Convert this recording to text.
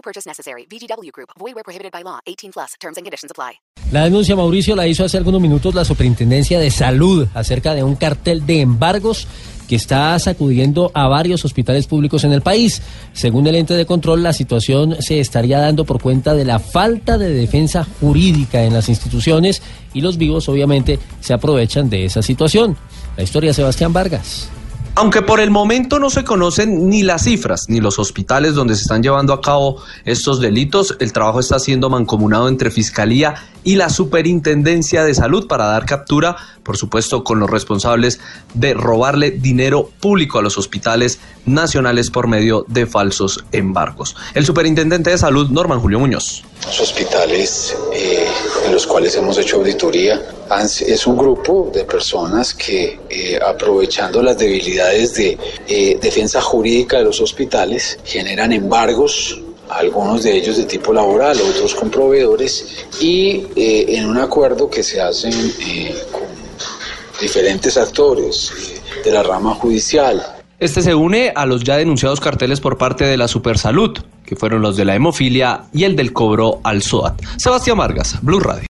No purchase necessary. VGW Group. Void where prohibited by law. 18 plus. Terms and conditions apply. La denuncia, Mauricio, la hizo hace algunos minutos la Superintendencia de Salud acerca de un cartel de embargos que está sacudiendo a varios hospitales públicos en el país. Según el ente de control, la situación se estaría dando por cuenta de la falta de defensa jurídica en las instituciones y los vivos obviamente se aprovechan de esa situación. La historia Sebastián Vargas. Aunque por el momento no se conocen ni las cifras ni los hospitales donde se están llevando a cabo estos delitos, el trabajo está siendo mancomunado entre Fiscalía y la Superintendencia de Salud para dar captura, por supuesto, con los responsables de robarle dinero público a los hospitales nacionales por medio de falsos embargos. El Superintendente de Salud, Norman Julio Muñoz. Los hospitales eh, los cuales hemos hecho auditoría es un grupo de personas que eh, aprovechando las debilidades de eh, defensa jurídica de los hospitales generan embargos algunos de ellos de tipo laboral, otros con proveedores, y eh, en un acuerdo que se hacen con diferentes actores de la rama judicial. Este se une a los ya denunciados carteles por parte de la Supersalud, que fueron los de la hemofilia y el del cobro al SOAT. Sebastián Vargas, Blue Radio.